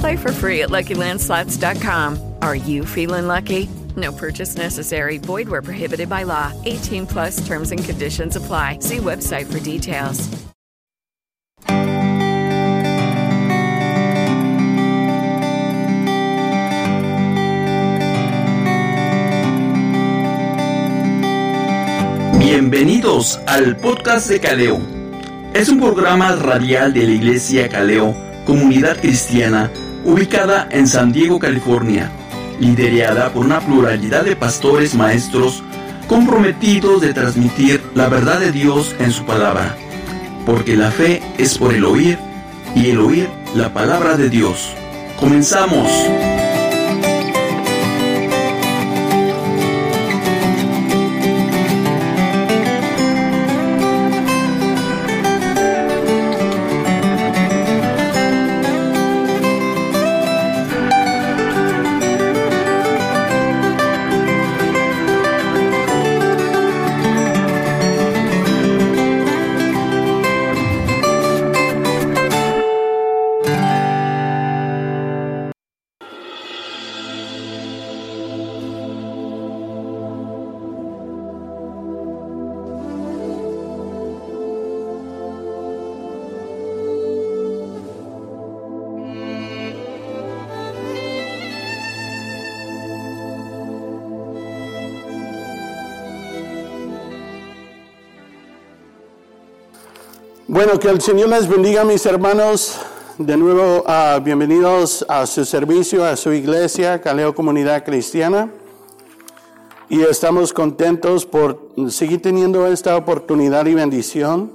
Play for free at LuckyLandSlots.com. Are you feeling lucky? No purchase necessary. Void where prohibited by law. 18 plus terms and conditions apply. See website for details. Bienvenidos al podcast de Caleo. Es un programa radial de la Iglesia Caleo, comunidad cristiana, ubicada en San Diego, California liderada por una pluralidad de pastores maestros comprometidos de transmitir la verdad de Dios en su palabra, porque la fe es por el oír y el oír la palabra de Dios. Comenzamos. Bueno, que el Señor les bendiga, mis hermanos. De nuevo, uh, bienvenidos a su servicio, a su iglesia, Caleo Comunidad Cristiana. Y estamos contentos por seguir teniendo esta oportunidad y bendición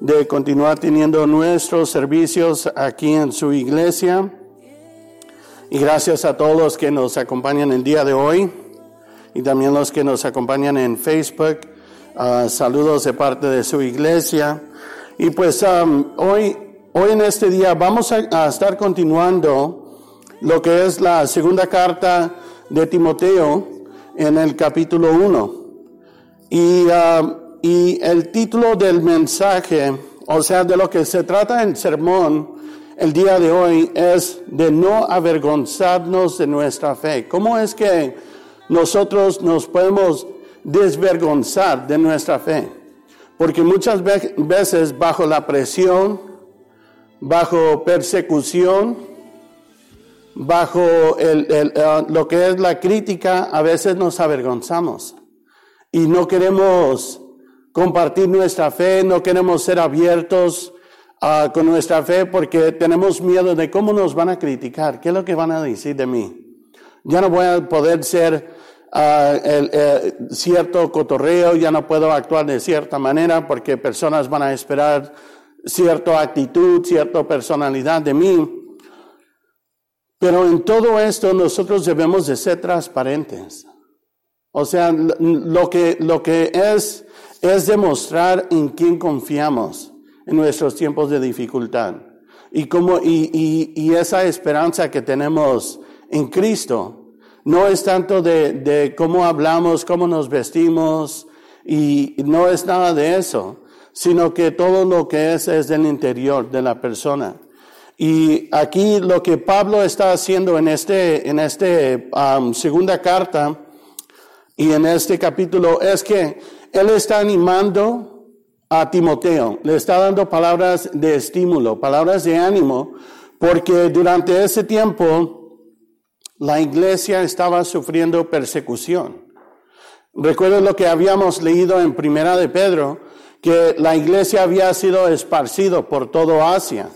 de continuar teniendo nuestros servicios aquí en su iglesia. Y gracias a todos los que nos acompañan el día de hoy y también los que nos acompañan en Facebook. Uh, saludos de parte de su iglesia. Y pues um, hoy, hoy en este día vamos a, estar continuando lo que es la segunda carta de Timoteo en el capítulo 1. Y, um, y el título del mensaje, o sea, de lo que se trata en sermón el día de hoy es de no avergonzarnos de nuestra fe. ¿Cómo es que nosotros nos podemos desvergonzar de nuestra fe? Porque muchas veces bajo la presión, bajo persecución, bajo el, uh, lo que es la crítica, a veces nos avergonzamos y no queremos compartir nuestra fe, no queremos ser abiertos uh, con nuestra fe porque tenemos miedo de cómo nos van a criticar, qué es lo que van a decir de mí. Ya no voy a poder ser uh, el, eh, cierto cotorreo, ya no puedo actuar de cierta manera porque personas van a esperar cierta actitud, cierta personalidad de mí. Pero en todo esto nosotros debemos de ser transparentes. O sea, lo que, lo que es, es demostrar en quién confiamos en nuestros tiempos de dificultad. Y, como, y, y, y esa esperanza que tenemos en Cristo no es tanto de, cómo hablamos, cómo nos vestimos, y no es nada de eso, sino que todo lo que es es del interior de la persona. Y aquí lo que Pablo está haciendo en este, en este segunda carta y en este capítulo es que él está animando a Timoteo, le está dando palabras de estímulo, palabras de ánimo, porque durante ese tiempo la iglesia estaba sufriendo persecución. Recuerdo lo que habíamos leído en Primera de Pedro, que la iglesia había sido esparcido por todo Asia.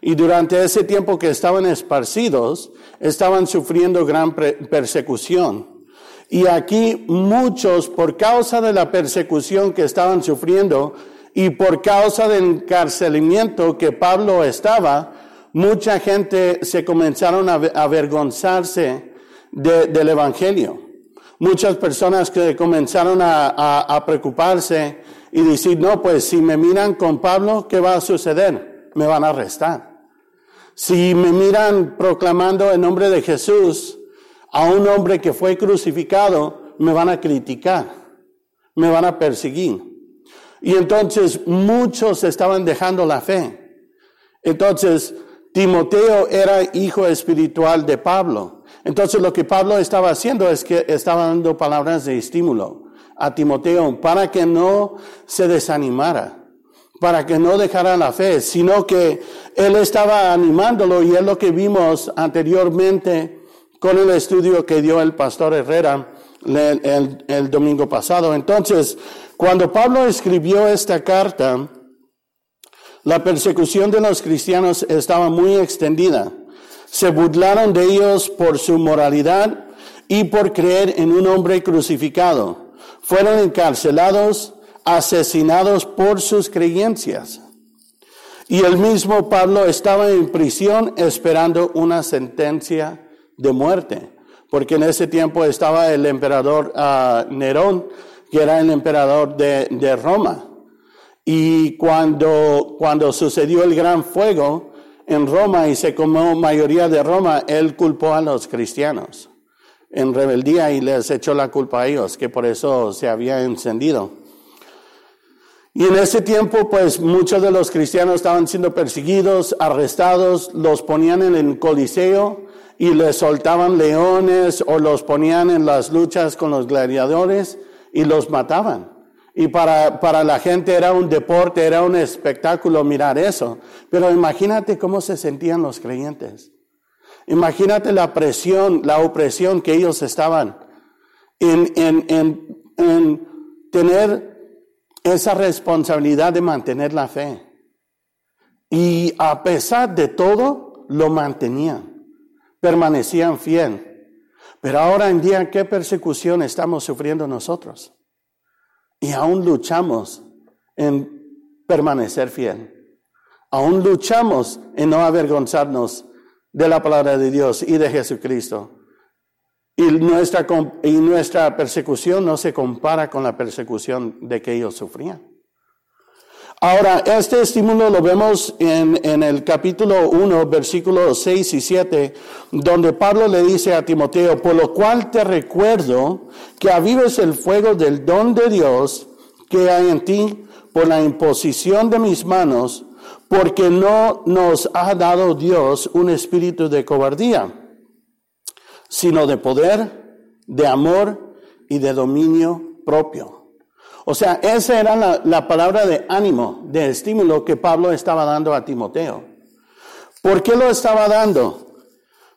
Y durante ese tiempo que estaban esparcidos, estaban sufriendo gran persecución. Y aquí muchos, por causa de la persecución que estaban sufriendo y por causa del encarcelamiento que Pablo estaba, mucha gente se comenzaron a avergonzarse del Evangelio. Muchas personas que comenzaron a, a preocuparse y decir, no, pues si me miran con Pablo, ¿qué va a suceder? Me van a arrestar. Si me miran proclamando el nombre de Jesús a un hombre que fue crucificado, me van a criticar, me van a perseguir. Y entonces muchos estaban dejando la fe. Entonces, Timoteo era hijo espiritual de Pablo. Entonces lo que Pablo estaba haciendo es que estaba dando palabras de estímulo a Timoteo para que no se desanimara para que no dejara la fe, sino que él estaba animándolo y es lo que vimos anteriormente con el estudio que dio el pastor Herrera el, el, domingo pasado. Entonces, cuando Pablo escribió esta carta, la persecución de los cristianos estaba muy extendida. Se burlaron de ellos por su moralidad y por creer en un hombre crucificado. Fueron encarcelados, asesinados por sus creencias. Y el mismo Pablo estaba en prisión esperando una sentencia de muerte, porque en ese tiempo estaba el emperador uh, Nerón, que era el emperador de, de Roma. Y cuando, cuando sucedió el gran fuego en Roma y se comió mayoría de Roma, él culpó a los cristianos en rebeldía y les echó la culpa a ellos, que por eso se había encendido. Y en ese tiempo, pues muchos de los cristianos estaban siendo perseguidos, arrestados, los ponían en el coliseo y les soltaban leones o los ponían en las luchas con los gladiadores y los mataban. Y para, para la gente era un deporte, era un espectáculo mirar eso. Pero imagínate cómo se sentían los creyentes. Imagínate la presión, la opresión que ellos estaban en, en, en, en tener esa responsabilidad de mantener la fe. Y a pesar de todo, lo mantenían, permanecían fiel. Pero ahora en día, ¿qué persecución estamos sufriendo nosotros? Y aún luchamos en permanecer fiel. Aún luchamos en no avergonzarnos de la palabra de Dios y de Jesucristo. Y nuestra, y nuestra persecución no se compara con la persecución de que ellos sufrían. Ahora, este estímulo lo vemos en, en el capítulo 1, versículos 6 y 7, donde Pablo le dice a Timoteo, por lo cual te recuerdo que avives el fuego del don de Dios que hay en ti por la imposición de mis manos, porque no nos ha dado Dios un espíritu de cobardía sino de poder, de amor y de dominio propio. O sea, esa era la, palabra de ánimo, de estímulo que Pablo estaba dando a Timoteo. ¿Por qué lo estaba dando?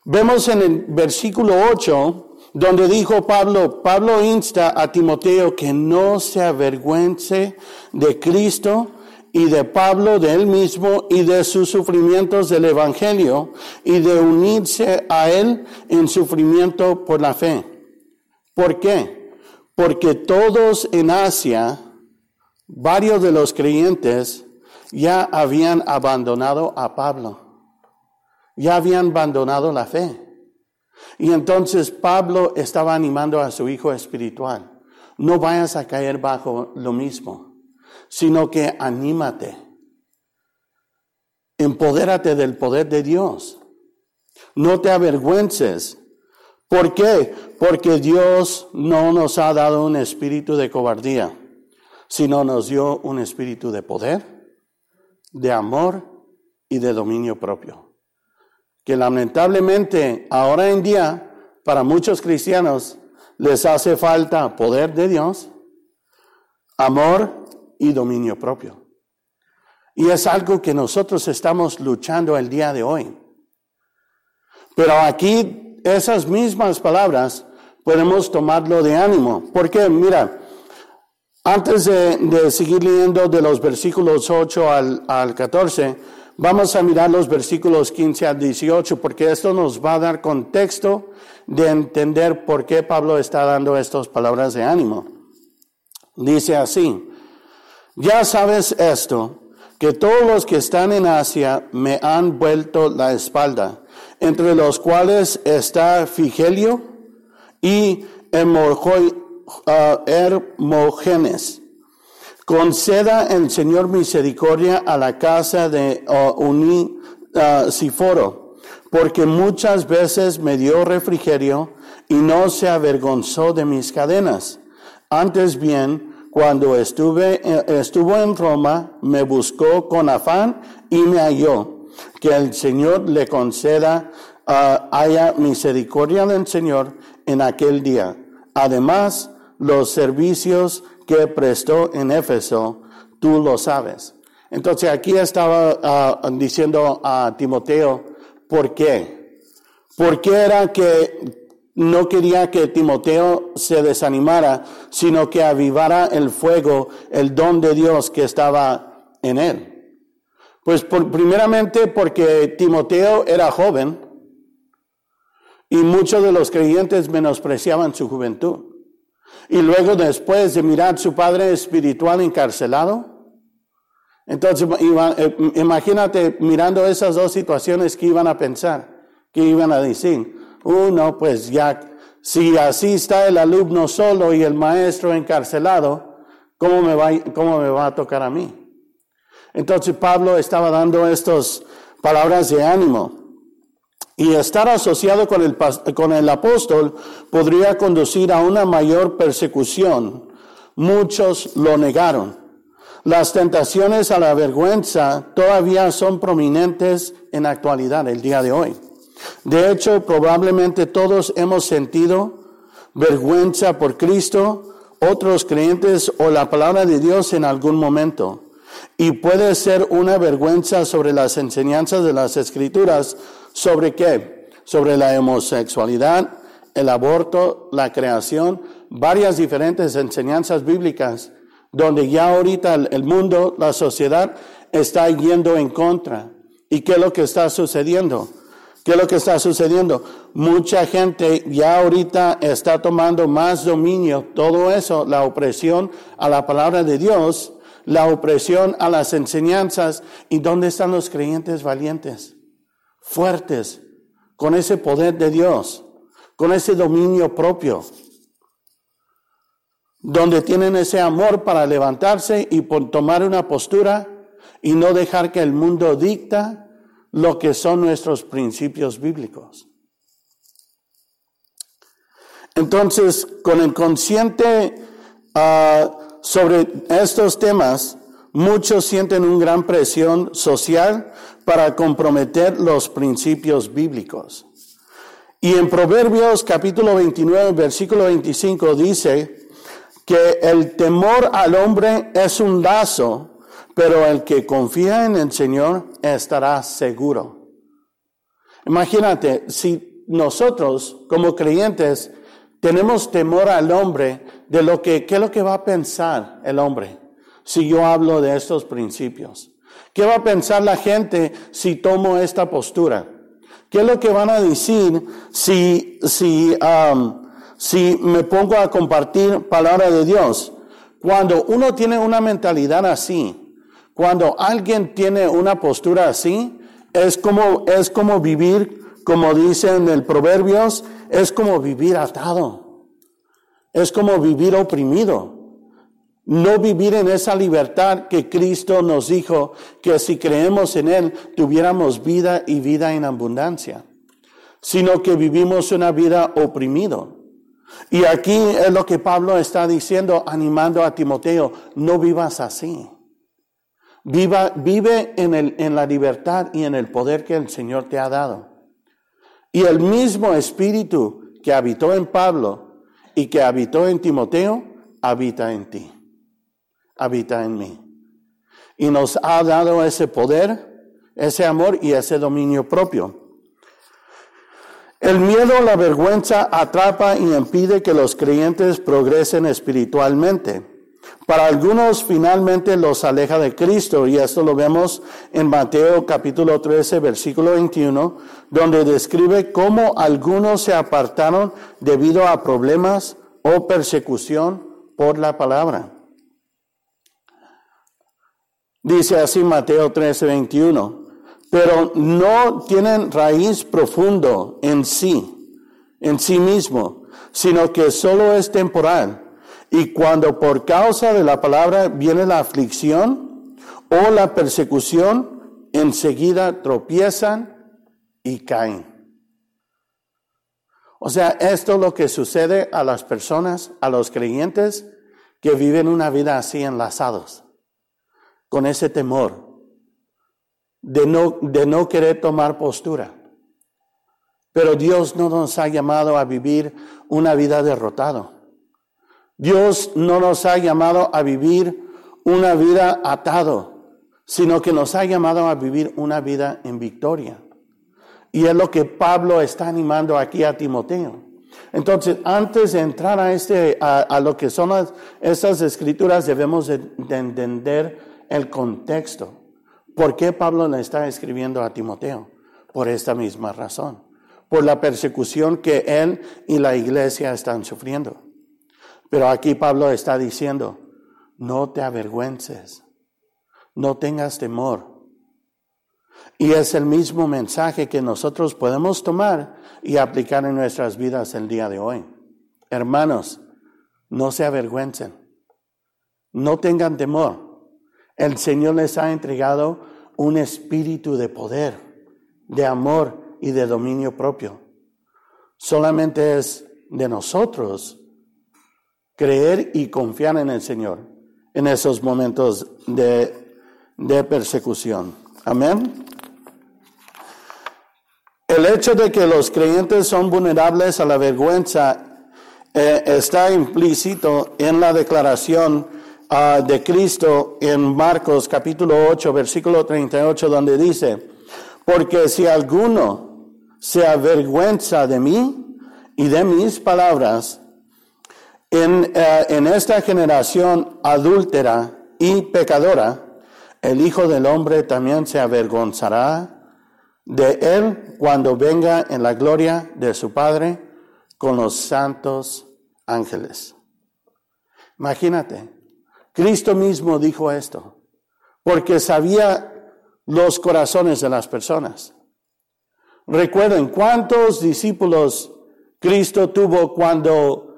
Vemos en el versículo 8, donde dijo Pablo, Pablo insta a Timoteo que no se avergüence de Cristo, y de Pablo, de él mismo y de sus sufrimientos del Evangelio y de unirse a él en sufrimiento por la fe. ¿Por qué? Porque todos en Asia, varios de los creyentes, ya habían abandonado a Pablo, ya habían abandonado la fe. Y entonces Pablo estaba animando a su hijo espiritual, no vayas a caer bajo lo mismo sino que anímate. Empodérate del poder de Dios. No te avergüences. ¿Por qué? Porque Dios no nos ha dado un espíritu de cobardía, sino nos dio un espíritu de poder, de amor y de dominio propio. Que lamentablemente ahora en día, para muchos cristianos, les hace falta poder de Dios, amor y dominio propio. Y es algo que nosotros estamos luchando el día de hoy. Pero aquí esas mismas palabras podemos tomarlo de ánimo. Porque, mira, antes de, seguir leyendo de los versículos 8 al, al 14, vamos a mirar los versículos 15 al 18, porque esto nos va a dar contexto de entender por qué Pablo está dando estas palabras de ánimo. Dice así, ya sabes esto, que todos los que están en Asia me han vuelto la espalda, entre los cuales está Figelio y Hermogenes. Conceda el Señor misericordia a la casa de Unisiforo, porque muchas veces me dio refrigerio y no se avergonzó de mis cadenas. Antes bien, cuando estuve, eh, estuvo en Roma, me buscó con afán y me halló. Que el Señor le conceda, uh, haya misericordia del Señor en aquel día. Además, los servicios que prestó en Éfeso, tú lo sabes. Entonces aquí estaba ah, diciendo a Timoteo, ¿por qué? ¿Por qué era que no quería que Timoteo se desanimara, sino que avivara el fuego, el don de Dios que estaba en él? Pues primeramente porque Timoteo era joven, y muchos de los creyentes menospreciaban su juventud. Y luego después de mirar su padre espiritual encarcelado, entonces eh, imagínate mirando esas dos situaciones que iban a pensar, que iban a decir, uno, pues ya, si así está el alumno solo y el maestro encarcelado, ¿cómo me va, cómo me va a tocar a mí? Entonces Pablo estaba dando estas palabras de ánimo. Y estar asociado con el, con el apóstol podría conducir a una mayor persecución. Muchos lo negaron. Las tentaciones a la vergüenza todavía son prominentes en la actualidad, el día de hoy. De hecho, probablemente todos hemos sentido vergüenza por Cristo, otros creyentes o la palabra de Dios en algún momento. Y puede ser una vergüenza sobre las enseñanzas de las escrituras ¿Sobre qué? Sobre la homosexualidad, el aborto, la creación, varias diferentes enseñanzas bíblicas, donde ya ahorita el mundo, la sociedad, está yendo en contra. ¿Y qué es lo que está sucediendo? ¿Qué es lo que está sucediendo? Mucha gente ya ahorita está tomando más dominio, todo eso, la opresión a la palabra de Dios, la opresión a las enseñanzas. ¿Y dónde están los creyentes valientes? fuertes, con ese poder de Dios, con ese dominio propio, donde tienen ese amor para levantarse y por tomar una postura y no dejar que el mundo dicta lo que son nuestros principios bíblicos. Entonces, con el consciente ah, sobre estos temas, muchos sienten una gran presión social para comprometer los principios bíblicos. Y en Proverbios capítulo 29, versículo 25 dice que el temor al hombre es un lazo, pero el que confía en el Señor estará seguro. Imagínate, si nosotros como creyentes tenemos temor al hombre de lo que, qué es lo que va a pensar el hombre si yo hablo de estos principios. ¿Qué va a pensar la gente si tomo esta postura? ¿Qué es lo que van a decir si, si, um, si me pongo a compartir palabra de Dios? Cuando uno tiene una mentalidad así, cuando alguien tiene una postura así, es como, es como vivir, como dice en el Proverbios, es como vivir atado. Es como vivir oprimido no vivir en esa libertad que Cristo nos dijo que si creemos en Él tuviéramos vida y vida en abundancia, sino que vivimos una vida oprimido. Y aquí es lo que Pablo está diciendo, animando a Timoteo, no vivas así. Viva, vive en, el, en la libertad y en el poder que el Señor te ha dado. Y el mismo espíritu que habitó en Pablo y que habitó en Timoteo, habita en ti, habita en mí. Y nos ha dado ese poder, ese amor y ese dominio propio. El miedo la vergüenza atrapa y impide que los creyentes progresen espiritualmente. Para algunos finalmente los aleja de Cristo y esto lo vemos en Mateo capítulo 13 versículo 21 donde describe cómo algunos se apartaron debido a problemas o persecución por la palabra. Dice así Mateo 13, 21, pero no tienen raíz profundo en sí, en sí mismo, sino que solo es temporal. Y cuando por causa de la palabra viene la aflicción o la persecución, enseguida tropiezan y caen. O sea, esto es lo que sucede a las personas, a los creyentes que viven una vida así enlazados, con ese temor de no, de no querer tomar postura. Pero Dios no nos ha llamado a vivir una vida derrotado. Dios no nos ha llamado a vivir una vida atado, sino que nos ha llamado a vivir una vida en victoria. Y es lo que Pablo está animando aquí a Timoteo. Entonces, antes de entrar a, este, a, lo que son las, estas escrituras, debemos de, de entender el contexto. ¿Por qué Pablo le está escribiendo a Timoteo? Por esta misma razón. Por la persecución que él y la iglesia están sufriendo. Pero aquí Pablo está diciendo, no te avergüences, no tengas temor, y es el mismo mensaje que nosotros podemos tomar y aplicar en nuestras vidas el día de hoy. Hermanos, no se avergüencen, no tengan temor. El Señor les ha entregado un espíritu de poder, de amor y de dominio propio. Solamente es de nosotros creer y confiar en el Señor en esos momentos de, de persecución. Amén. El hecho de que los creyentes son vulnerables a la vergüenza eh, está implícito en la declaración ah, de Cristo en Marcos capítulo 8, versículo 38, donde dice, porque si alguno se avergüenza de mí y de mis palabras, en, eh, en esta generación adúltera y pecadora, el Hijo del Hombre también se avergonzará de Él cuando venga en la gloria de su Padre con los santos ángeles. Imagínate, Cristo mismo dijo esto, porque sabía los corazones de las personas. Recuerden cuántos discípulos Cristo tuvo cuando,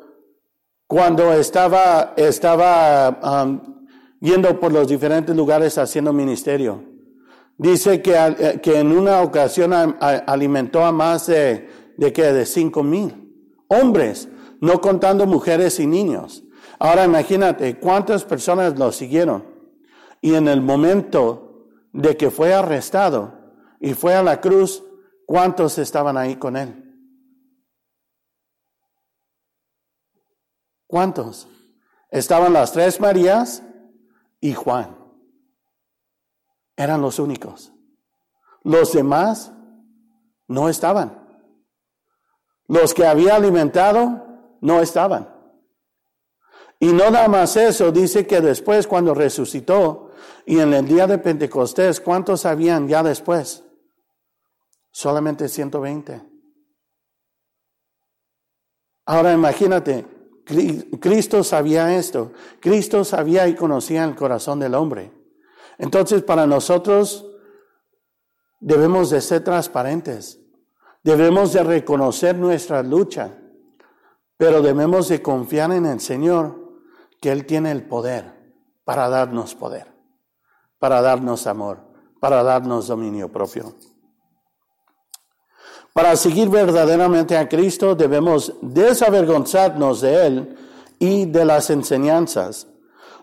cuando estaba, estaba um, yendo por los diferentes lugares haciendo ministerio. Dice que, eh, que en una ocasión alimentó a más de, de que de cinco mil hombres, no contando mujeres y niños. Ahora imagínate cuántas personas lo siguieron. Y en el momento de que fue arrestado y fue a la cruz, ¿cuántos estaban ahí con él? ¿Cuántos? Estaban las tres Marías y Juan. Eran los únicos. Los demás no estaban. Los que había alimentado no estaban. Y no nada más eso, dice que después cuando resucitó y en el día de Pentecostés, ¿cuántos habían ya después? Solamente 120. Ahora imagínate, Cristo sabía esto. Cristo sabía y conocía el corazón del hombre. Entonces, para nosotros debemos de ser transparentes, debemos de reconocer nuestra lucha, pero debemos de confiar en el Señor, que Él tiene el poder para darnos poder, para darnos amor, para darnos dominio propio. Para seguir verdaderamente a Cristo debemos desavergonzarnos de Él y de las enseñanzas.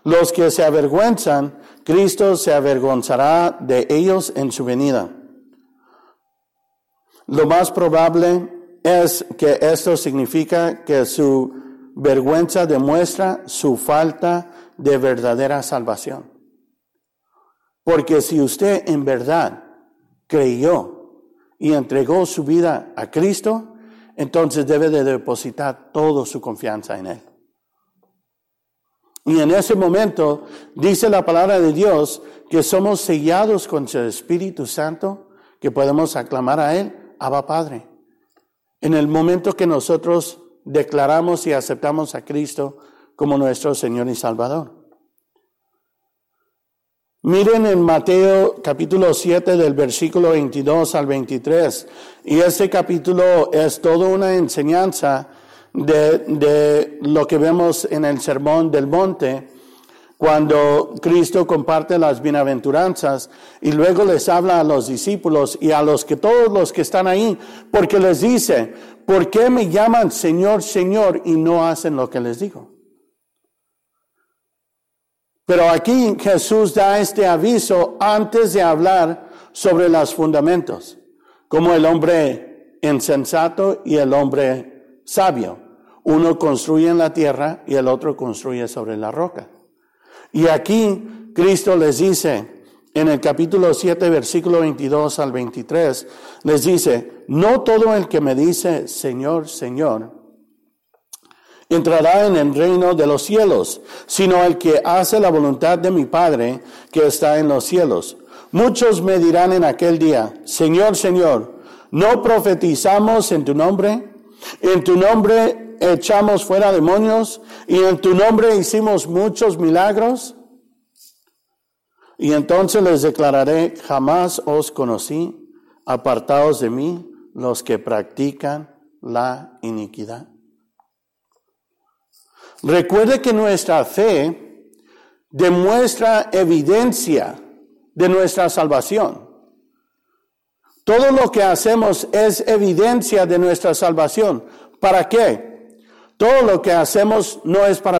Los que se avergüenzan, Cristo se avergonzará de ellos en su venida. Lo más probable es que esto significa que su vergüenza demuestra su falta de verdadera salvación. Porque si usted en verdad creyó y entregó su vida a Cristo, entonces debe de depositar toda su confianza en Él. Y en ese momento dice la palabra de Dios que somos sellados con su Espíritu Santo, que podemos aclamar a Él, Abba Padre. En el momento que nosotros declaramos y aceptamos a Cristo como nuestro Señor y Salvador. Miren en Mateo capítulo 7 del versículo 22 al 23. Y este capítulo es toda una enseñanza de, de lo que vemos en el Sermón del Monte, cuando Cristo comparte las bienaventuranzas y luego les habla a los discípulos y a los que todos los que están ahí, porque les dice, ¿por qué me llaman Señor, Señor y no hacen lo que les digo? Pero aquí Jesús da este aviso antes de hablar sobre los fundamentos, como el hombre insensato y el hombre sabio. Uno construye en la tierra y el otro construye sobre la roca. Y aquí Cristo les dice, en el capítulo 7, versículo 22 al 23, les dice, no todo el que me dice, Señor, Señor, entrará en el reino de los cielos, sino el que hace la voluntad de mi Padre que está en los cielos. Muchos me dirán en aquel día, Señor, Señor, ¿no profetizamos en tu nombre? En tu nombre echamos fuera demonios y en tu nombre hicimos muchos milagros. Y entonces les declararé, jamás os conocí, apartados de mí, los que practican la iniquidad. Recuerde que nuestra fe demuestra evidencia de nuestra salvación. Todo lo que hacemos es evidencia de nuestra salvación. ¿Para qué? Todo lo que hacemos no es para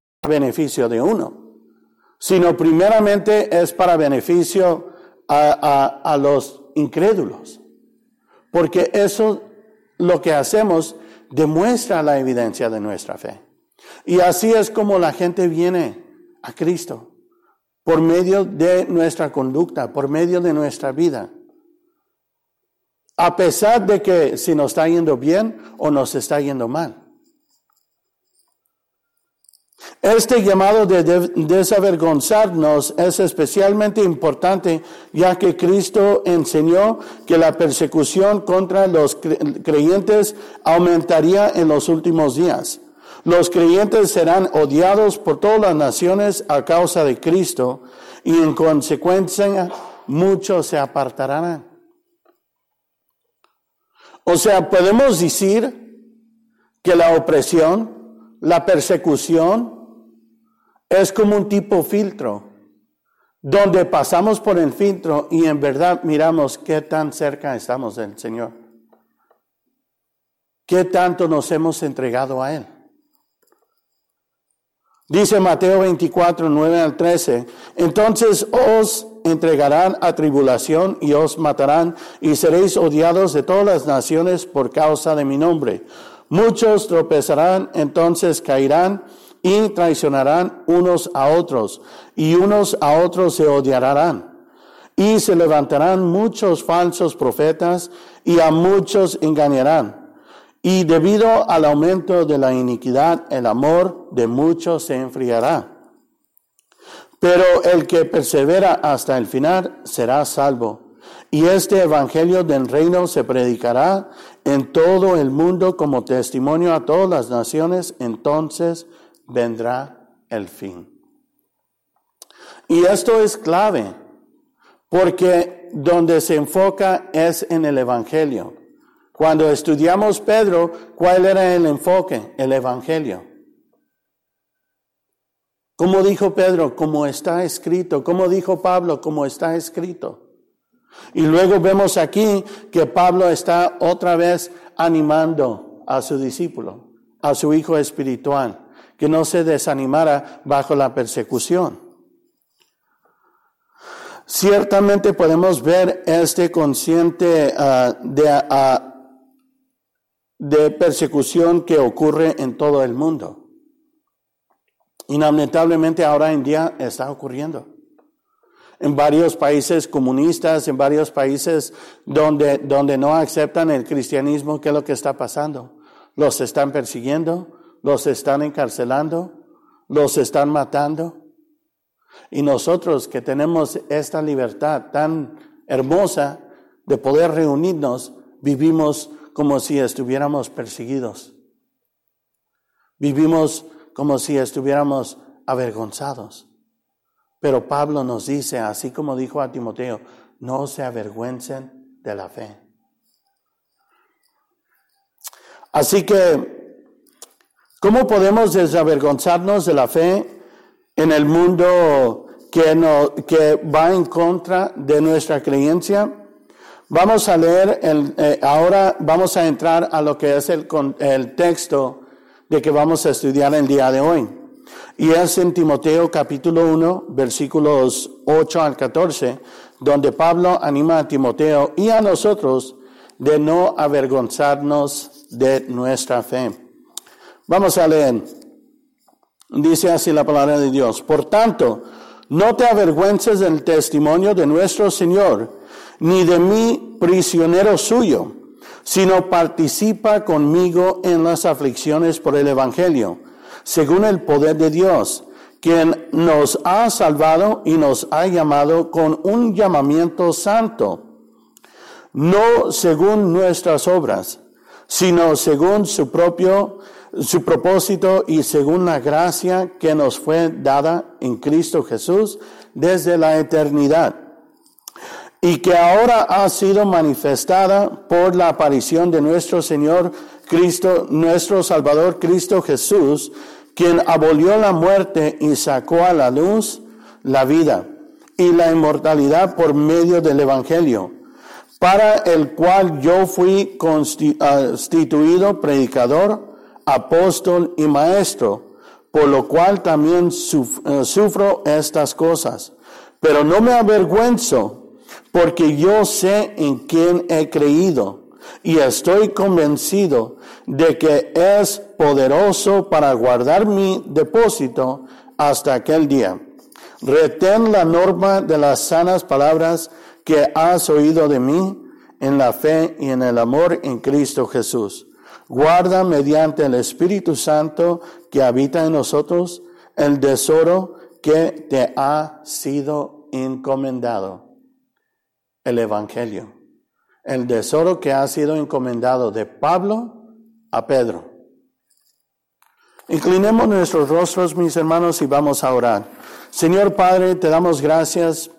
Beneficio de uno, sino primeramente es para beneficio a, los incrédulos. Porque eso lo que hacemos demuestra la evidencia de nuestra fe. Y así es como la gente viene a Cristo, por medio de nuestra conducta, por medio de nuestra vida. A pesar de que si nos está yendo bien o nos está yendo mal. Este llamado de desavergonzarnos es especialmente importante ya que Cristo enseñó que la persecución contra los creyentes aumentaría en los últimos días. Los creyentes serán odiados por todas las naciones a causa de Cristo y en consecuencia muchos se apartarán. O sea, podemos decir que la opresión, la persecución, es como un tipo filtro, donde pasamos por el filtro y en verdad miramos qué tan cerca estamos del Señor. ¿Qué tanto nos hemos entregado a Él? Dice Mateo 24, 9 al 13. Entonces os entregarán a tribulación y os matarán y seréis odiados de todas las naciones por causa de mi nombre. Muchos tropezarán, entonces caerán y traicionarán unos a otros y unos a otros se odiarán. Y se levantarán muchos falsos profetas y a muchos engañarán. Y debido al aumento de la iniquidad, el amor de muchos se enfriará. Pero el que persevera hasta el final será salvo. Y este evangelio del reino se predicará en todo el mundo como testimonio a todas las naciones, entonces vendrá el fin. Y esto es clave, porque donde se enfoca es en el evangelio. Cuando estudiamos Pedro, ¿cuál era el enfoque? El evangelio. Como dijo Pedro, como está escrito. Como dijo Pablo, como está escrito. Y luego vemos aquí que Pablo está otra vez animando a su discípulo, a su hijo espiritual, que no se desanimara bajo la persecución. Ciertamente podemos ver este consciente ah, de, ah, de persecución que ocurre en todo el mundo. Y lamentablemente ahora en día está ocurriendo. En varios países comunistas, en varios países donde, donde no aceptan el cristianismo, ¿qué es lo que está pasando? Los están persiguiendo, los están encarcelando, los están matando. Y nosotros que tenemos esta libertad tan hermosa de poder reunirnos, vivimos como si estuviéramos perseguidos. Vivimos como si estuviéramos avergonzados. Pero Pablo nos dice, así como dijo a Timoteo, no se avergüencen de la fe. Así que, ¿cómo podemos desavergonzarnos de la fe en el mundo que, no, que va en contra de nuestra creencia? Vamos a leer, el, eh, ahora vamos a entrar a lo que es el, el texto de que vamos a estudiar el día de hoy. Y es en Timoteo capítulo 1, versículos 8 al 14, donde Pablo anima a Timoteo y a nosotros de no avergonzarnos de nuestra fe. Vamos a leer. Dice así la palabra de Dios. Por tanto, no te avergüences del testimonio de nuestro Señor, ni de mi prisionero suyo sino participa conmigo en las aflicciones por el Evangelio, según el poder de Dios, quien nos ha salvado y nos ha llamado con un llamamiento santo, no según nuestras obras, sino según su propio su propósito y según la gracia que nos fue dada en Cristo Jesús desde la eternidad y que ahora ha sido manifestada por la aparición de nuestro Señor Cristo, nuestro Salvador Cristo Jesús, quien abolió la muerte y sacó a la luz la vida y la inmortalidad por medio del Evangelio, para el cual yo fui constituido predicador, apóstol y maestro, por lo cual también eh, sufro estas cosas. Pero no me avergüenzo porque yo sé en quién he creído y estoy convencido de que es poderoso para guardar mi depósito hasta aquel día. Retén la norma de las sanas palabras que has oído de mí en la fe y en el amor en Cristo Jesús. Guarda mediante el Espíritu Santo que habita en nosotros el tesoro que te ha sido encomendado el Evangelio, el tesoro que ha sido encomendado de Pablo a Pedro. Inclinemos nuestros rostros, mis hermanos, y vamos a orar. Señor Padre, te damos gracias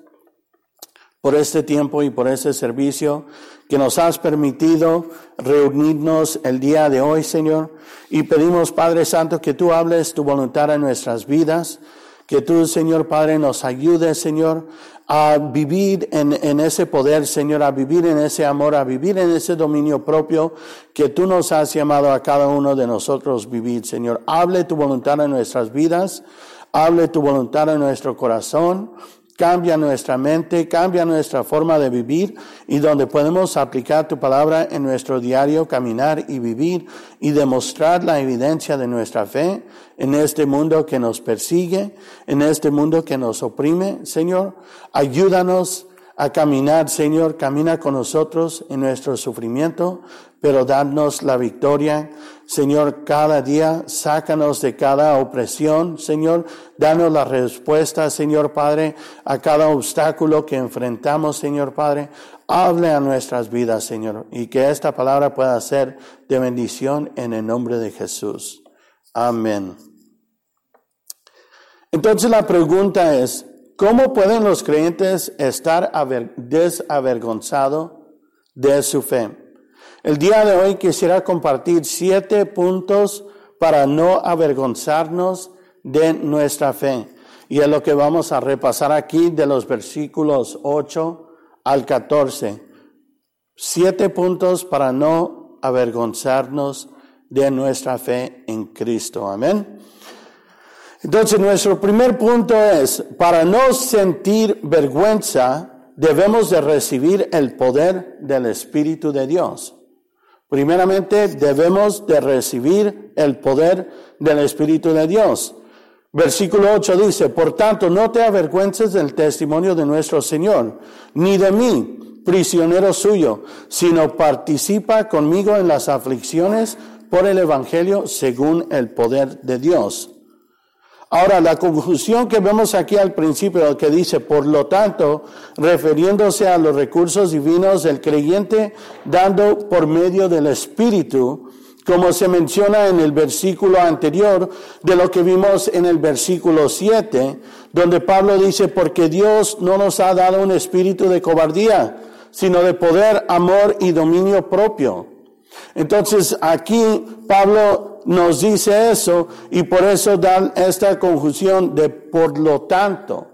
por este tiempo y por este servicio que nos has permitido reunirnos el día de hoy, Señor. Y pedimos, Padre Santo, que tú hables tu voluntad en nuestras vidas, que tú, Señor Padre, nos ayudes, Señor, a vivir en, ese poder, Señor, a vivir en ese amor, a vivir en ese dominio propio que tú nos has llamado a cada uno de nosotros vivir, Señor. Hable tu voluntad en nuestras vidas, hable tu voluntad en nuestro corazón, cambia nuestra mente, cambia nuestra forma de vivir y donde podemos aplicar tu palabra en nuestro diario caminar y vivir y demostrar la evidencia de nuestra fe en este mundo que nos persigue, en este mundo que nos oprime. Señor, ayúdanos a caminar, Señor, camina con nosotros en nuestro sufrimiento, pero danos la victoria. Señor, cada día sácanos de cada opresión, Señor, danos la respuesta, Señor Padre, a cada obstáculo que enfrentamos, Señor Padre. Hable a nuestras vidas, Señor, y que esta palabra pueda ser de bendición en el nombre de Jesús. Amén. Entonces la pregunta es, ¿cómo pueden los creyentes estar desavergonzados de su fe? El día de hoy quisiera compartir siete puntos para no avergonzarnos de nuestra fe. Y es lo que vamos a repasar aquí de los versículos 8 al 14. Siete puntos para no avergonzarnos de nuestra fe en Cristo. Amén. Entonces, nuestro primer punto es, para no sentir vergüenza, debemos de recibir el poder del Espíritu de Dios. Primeramente, debemos de recibir el poder del Espíritu de Dios. Versículo 8 dice, por tanto, no te avergüences del testimonio de nuestro Señor, ni de mí, prisionero suyo, sino participa conmigo en las aflicciones por el Evangelio según el poder de Dios. Ahora, la conclusión que vemos aquí al principio, que dice, por lo tanto, refiriéndose a los recursos divinos del creyente, dando por medio del Espíritu, como se menciona en el versículo anterior de lo que vimos en el versículo 7, donde Pablo dice, porque Dios no nos ha dado un espíritu de cobardía, sino de poder, amor y dominio propio. Entonces aquí Pablo nos dice eso y por eso dan esta conjunción de por lo tanto.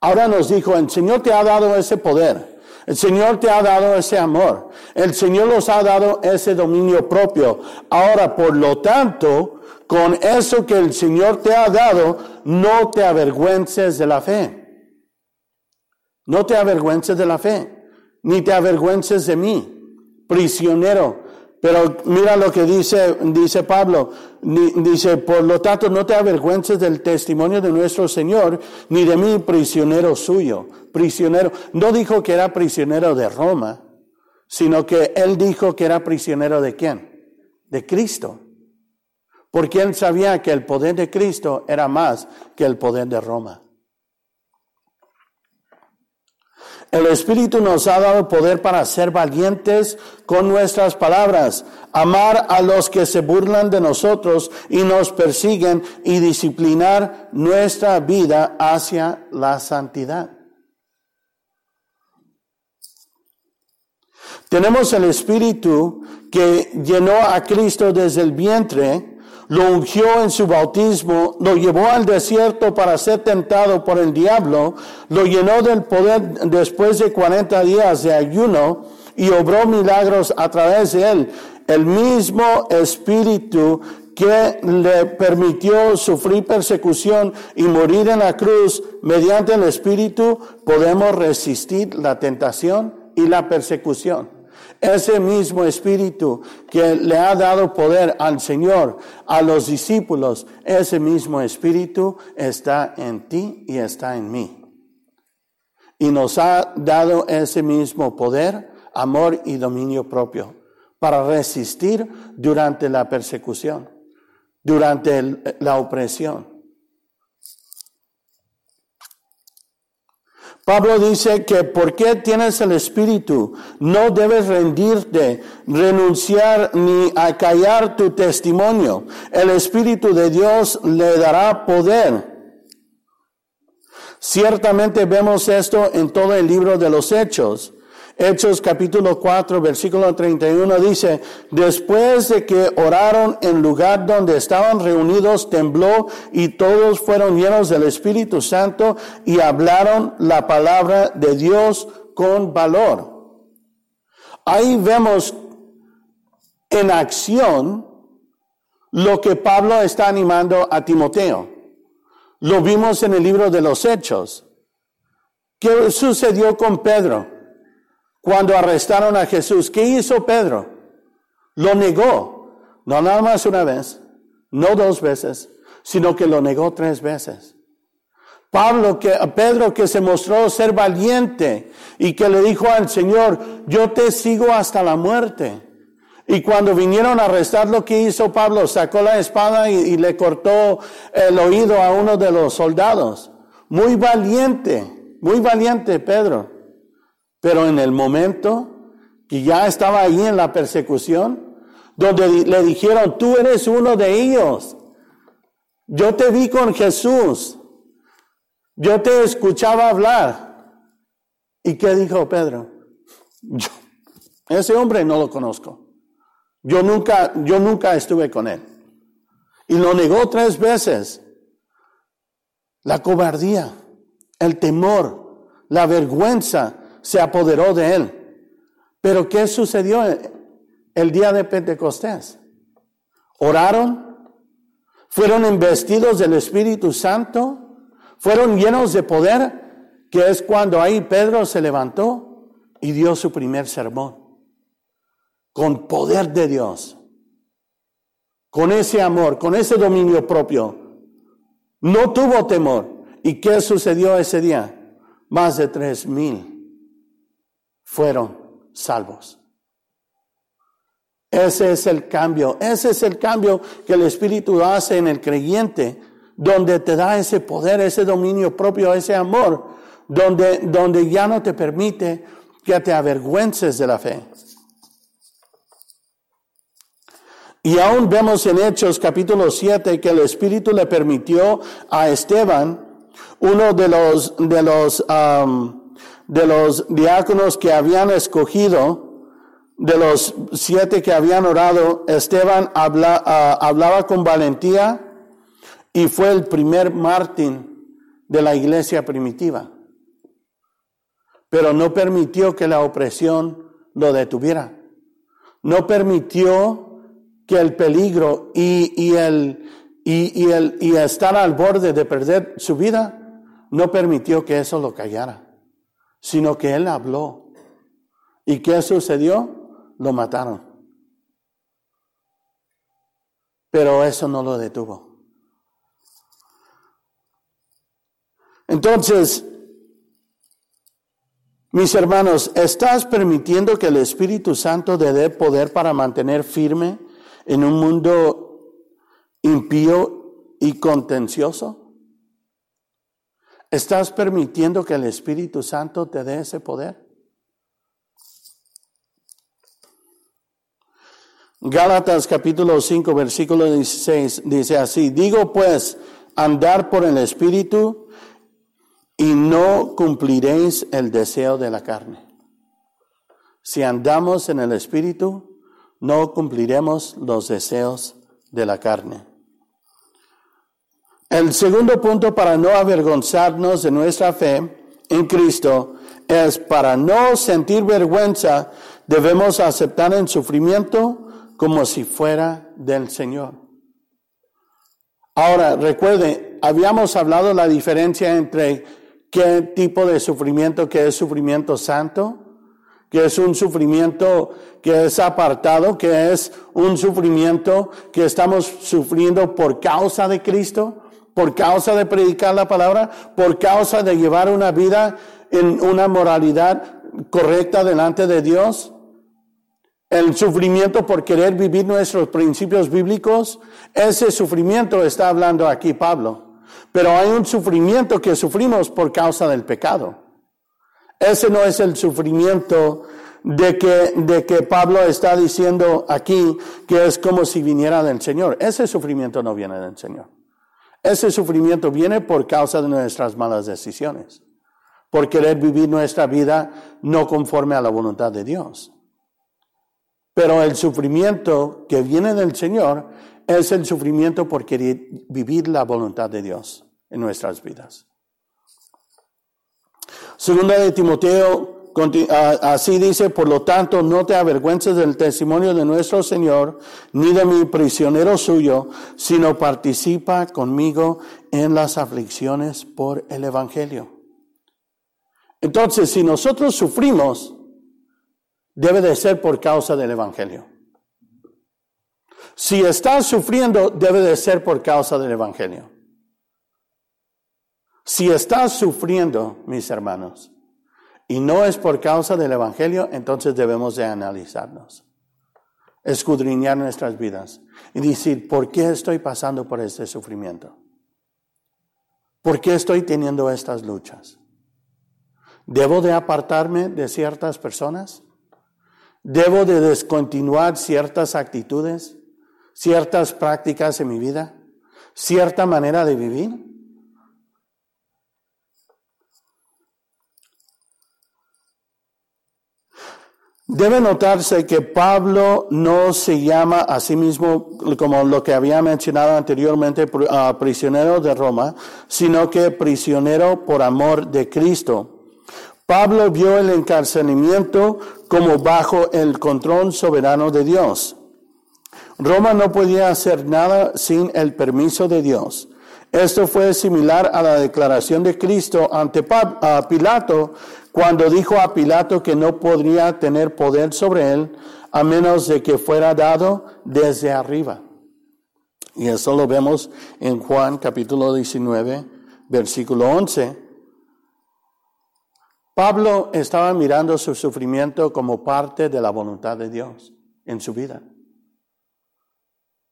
Ahora nos dijo, el Señor te ha dado ese poder. El Señor te ha dado ese amor. El Señor nos ha dado ese dominio propio. Ahora, por lo tanto, con eso que el Señor te ha dado, no te avergüences de la fe. No te avergüences de la fe, ni te avergüences de mí, prisionero pero mira lo que dice, dice Pablo. Dice, por lo tanto, no te avergüences del testimonio de nuestro Señor, ni de mí prisionero suyo. Prisionero. No dijo que era prisionero de Roma, sino que él dijo que era prisionero de quién? De Cristo. Porque él sabía que el poder de Cristo era más que el poder de Roma. El Espíritu nos ha dado poder para ser valientes con nuestras palabras, amar a los que se burlan de nosotros y nos persiguen y disciplinar nuestra vida hacia la santidad. Tenemos el Espíritu que llenó a Cristo desde el vientre lo ungió en su bautismo, lo llevó al desierto para ser tentado por el diablo, lo llenó del poder después de 40 días de ayuno y obró milagros a través de él. El mismo espíritu que le permitió sufrir persecución y morir en la cruz, mediante el espíritu podemos resistir la tentación y la persecución. Ese mismo espíritu que le ha dado poder al Señor, a los discípulos, ese mismo espíritu está en ti y está en mí. Y nos ha dado ese mismo poder, amor y dominio propio para resistir durante la persecución, durante la opresión. Pablo dice que porque tienes el Espíritu, no debes rendirte, renunciar ni acallar tu testimonio. El Espíritu de Dios le dará poder. Ciertamente vemos esto en todo el libro de los Hechos. Hechos capítulo 4, versículo 31 dice, después de que oraron en lugar donde estaban reunidos, tembló y todos fueron llenos del Espíritu Santo y hablaron la palabra de Dios con valor. Ahí vemos en acción lo que Pablo está animando a Timoteo. Lo vimos en el libro de los Hechos. ¿Qué sucedió con Pedro cuando arrestaron a Jesús? ¿Qué hizo Pedro? Lo negó. No nada más una vez, no dos veces, sino que lo negó tres veces. Pablo, que, Pedro que se mostró ser valiente y que le dijo al Señor, yo te sigo hasta la muerte. Y cuando vinieron a arrestar lo que hizo Pablo, sacó la espada y, y le cortó el oído a uno de los soldados. Muy valiente, muy valiente Pedro. Pero en el momento que ya estaba ahí en la persecución, donde le dijeron, tú eres uno de ellos. Yo te vi con Jesús. Yo te escuchaba hablar. ¿Y qué dijo Pedro? Yo, ese hombre no lo conozco. Yo nunca, yo nunca estuve con él. Y lo negó tres veces. La cobardía, el temor, la vergüenza se apoderó de él. Pero ¿qué sucedió el día de Pentecostés? Oraron, fueron investidos del Espíritu Santo, fueron llenos de poder, que es cuando ahí Pedro se levantó y dio su primer sermón. Con poder de Dios. Con ese amor, con ese dominio propio. No tuvo temor. ¿Y qué sucedió ese día? Más de tres mil fueron salvos. Ese es el cambio, ese es el cambio que el Espíritu hace en el creyente donde te da ese poder, ese dominio propio, ese amor, donde, donde ya no te permite que te avergüences de la fe. Y aún vemos en Hechos capítulo 7 que el Espíritu le permitió a Esteban, uno de los, de los, de los diáconos que habían escogido, de los siete que habían orado, Esteban habla, ah, hablaba con valentía, y fue el primer Martín de la iglesia primitiva. Pero no permitió que la opresión lo detuviera. No permitió que el peligro y, el, y, el, y estar al borde de perder su vida, no permitió que eso lo callara, sino que él habló. ¿Y qué sucedió? Lo mataron. Pero eso no lo detuvo. Entonces, mis hermanos, ¿estás permitiendo que el Espíritu Santo te dé poder para mantener firme en un mundo impío y contencioso? ¿Estás permitiendo que el Espíritu Santo te dé ese poder? Gálatas capítulo 5 versículo 16 dice así, digo pues, andar por el Espíritu y no cumpliréis el deseo de la carne. Si andamos en el Espíritu, no cumpliremos los deseos de la carne. El segundo punto para no avergonzarnos de nuestra fe en Cristo es para no sentir vergüenza, debemos aceptar el sufrimiento como si fuera del Señor. Ahora, recuerde, habíamos hablado la diferencia entre qué tipo de sufrimiento, que es sufrimiento santo, que es un sufrimiento que es apartado, que es un sufrimiento que estamos sufriendo por causa de Cristo, por causa de predicar la palabra, por causa de llevar una vida en una moralidad correcta delante de Dios. El sufrimiento por querer vivir nuestros principios bíblicos, ese sufrimiento está hablando aquí Pablo. Pero hay un sufrimiento que sufrimos por causa del pecado. Ese no es el sufrimiento de que, de que Pablo está diciendo aquí que es como si viniera del Señor. Ese sufrimiento no viene del Señor. Ese sufrimiento viene por causa de nuestras malas decisiones, por querer vivir nuestra vida no conforme a la voluntad de Dios. Pero el sufrimiento que viene del Señor es el sufrimiento por querer vivir la voluntad de Dios en nuestras vidas. Segunda de Timoteo, así dice, por lo tanto, no te avergüences del testimonio de nuestro Señor, ni de mi prisionero suyo, sino participa conmigo en las aflicciones por el Evangelio. Entonces, si nosotros sufrimos, debe de ser por causa del Evangelio. Si estás sufriendo, debe de ser por causa del Evangelio. Si estás sufriendo, mis hermanos, y no es por causa del Evangelio, entonces debemos de analizarnos, escudriñar nuestras vidas y decir, ¿por qué estoy pasando por este sufrimiento? ¿Por qué estoy teniendo estas luchas? ¿Debo de apartarme de ciertas personas? ¿Debo de descontinuar ciertas actitudes, ciertas prácticas en mi vida, cierta manera de vivir? Debe notarse que Pablo no se llama a sí mismo, como lo que había mencionado anteriormente, prisionero de Roma, sino que prisionero por amor de Cristo. Pablo vio el encarcelamiento como bajo el control soberano de Dios. Roma no podía hacer nada sin el permiso de Dios. Esto fue similar a la declaración de Cristo ante Pilato cuando dijo a Pilato que no podría tener poder sobre él a menos de que fuera dado desde arriba. Y eso lo vemos en Juan capítulo 19, versículo 11. Pablo estaba mirando su sufrimiento como parte de la voluntad de Dios en su vida.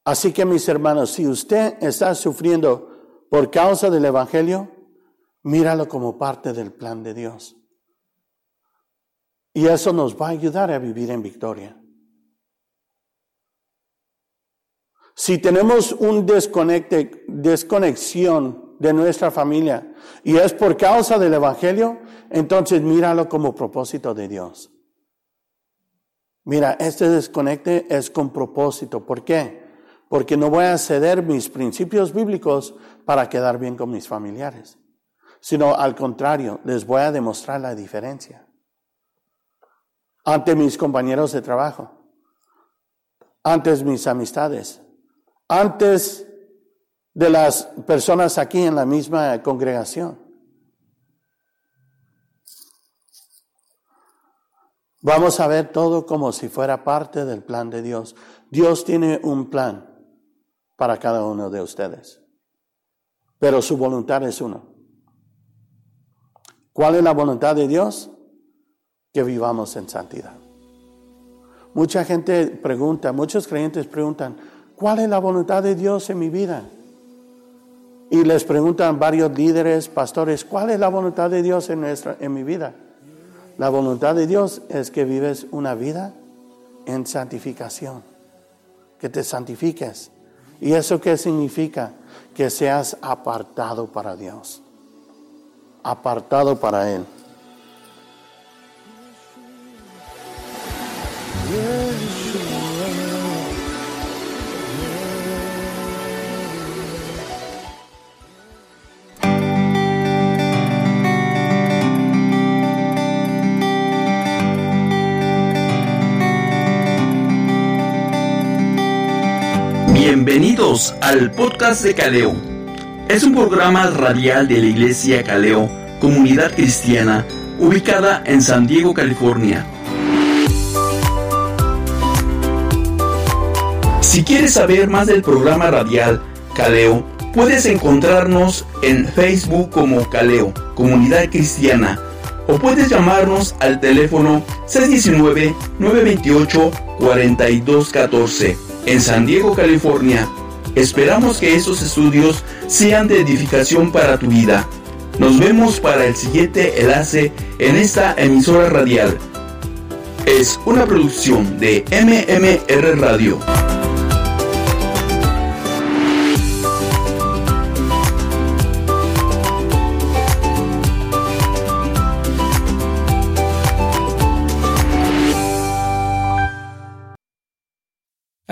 Así que mis hermanos, si usted está sufriendo por causa del Evangelio, míralo como parte del plan de Dios. Y eso nos va a ayudar a vivir en victoria. Si tenemos un desconecte, desconexión de nuestra familia y es por causa del Evangelio, entonces míralo como propósito de Dios. Mira, este desconecte es con propósito. ¿Por qué? Porque no voy a ceder mis principios bíblicos para quedar bien con mis familiares, sino al contrario, les voy a demostrar la diferencia ante mis compañeros de trabajo, antes mis amistades, antes de las personas aquí en la misma congregación. Vamos a ver todo como si fuera parte del plan de Dios. Dios tiene un plan para cada uno de ustedes, pero su voluntad es uno. ¿Cuál es la voluntad de Dios? Que vivamos en santidad. Mucha gente pregunta, muchos creyentes preguntan, ¿cuál es la voluntad de Dios en mi vida? Y les preguntan varios líderes, pastores, ¿cuál es la voluntad de Dios en, nuestra, en mi vida? La voluntad de Dios es que vives una vida en santificación, que te santifiques. ¿Y eso qué significa? Que seas apartado para Dios, apartado para Él. Al podcast de Caleo. Es un programa radial de la Iglesia Caleo, comunidad cristiana, ubicada en San Diego, California. Si quieres saber más del programa radial Caleo, puedes encontrarnos en Facebook como Caleo, Comunidad Cristiana, o puedes llamarnos al teléfono 619-928-4214 en San Diego, California. Esperamos que estos estudios sean de edificación para tu vida. Nos vemos para el siguiente enlace en esta emisora radial. Es una producción de MMR Radio.